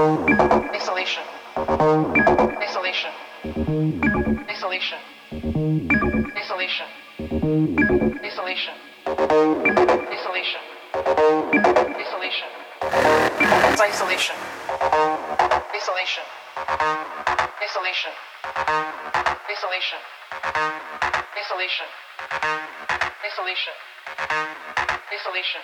Exhalation. Exhalation. Exhalation. Exhalation. Exhalation. Exhalation. Exhalation. It's isolation. Exhalation. Exhalation. Exhalation. Exhalation. Exhalation. Exhalation.